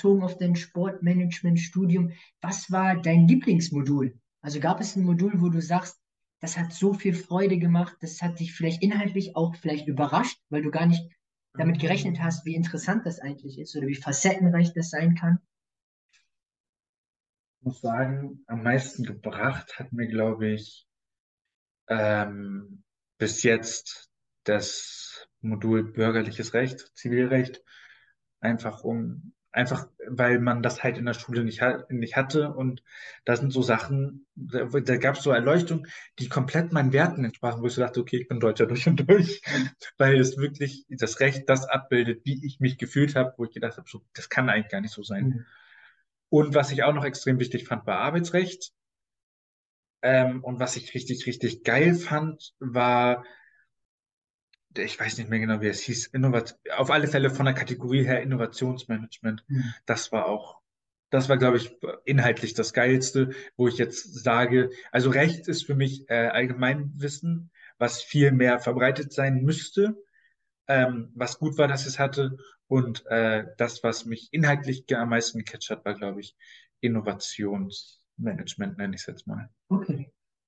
bezogen auf dein Sportmanagement-Studium, was war dein Lieblingsmodul? Also gab es ein Modul, wo du sagst, das hat so viel Freude gemacht, das hat dich vielleicht inhaltlich auch vielleicht überrascht, weil du gar nicht damit gerechnet hast, wie interessant das eigentlich ist oder wie facettenreich das sein kann? Ich muss sagen, am meisten gebracht hat mir, glaube ich, ähm, bis jetzt das Modul bürgerliches Recht, Zivilrecht, einfach um Einfach, weil man das halt in der Schule nicht, nicht hatte. Und da sind so Sachen, da, da gab es so Erleuchtungen, die komplett meinen Werten entsprachen, wo ich so dachte, okay, ich bin Deutscher durch und durch. weil es wirklich das Recht das abbildet, wie ich mich gefühlt habe, wo ich gedacht habe, so, das kann eigentlich gar nicht so sein. Mhm. Und was ich auch noch extrem wichtig fand, war Arbeitsrecht. Ähm, und was ich richtig, richtig geil fand, war ich weiß nicht mehr genau, wie es hieß, Innovat auf alle Fälle von der Kategorie her Innovationsmanagement. Mhm. Das war auch, das war, glaube ich, inhaltlich das Geilste, wo ich jetzt sage, also Recht ist für mich äh, Allgemeinwissen, was viel mehr verbreitet sein müsste, ähm, was gut war, dass es hatte. Und äh, das, was mich inhaltlich am meisten gecatcht hat, war, glaube ich, Innovationsmanagement, nenne ich es jetzt mal. Okay.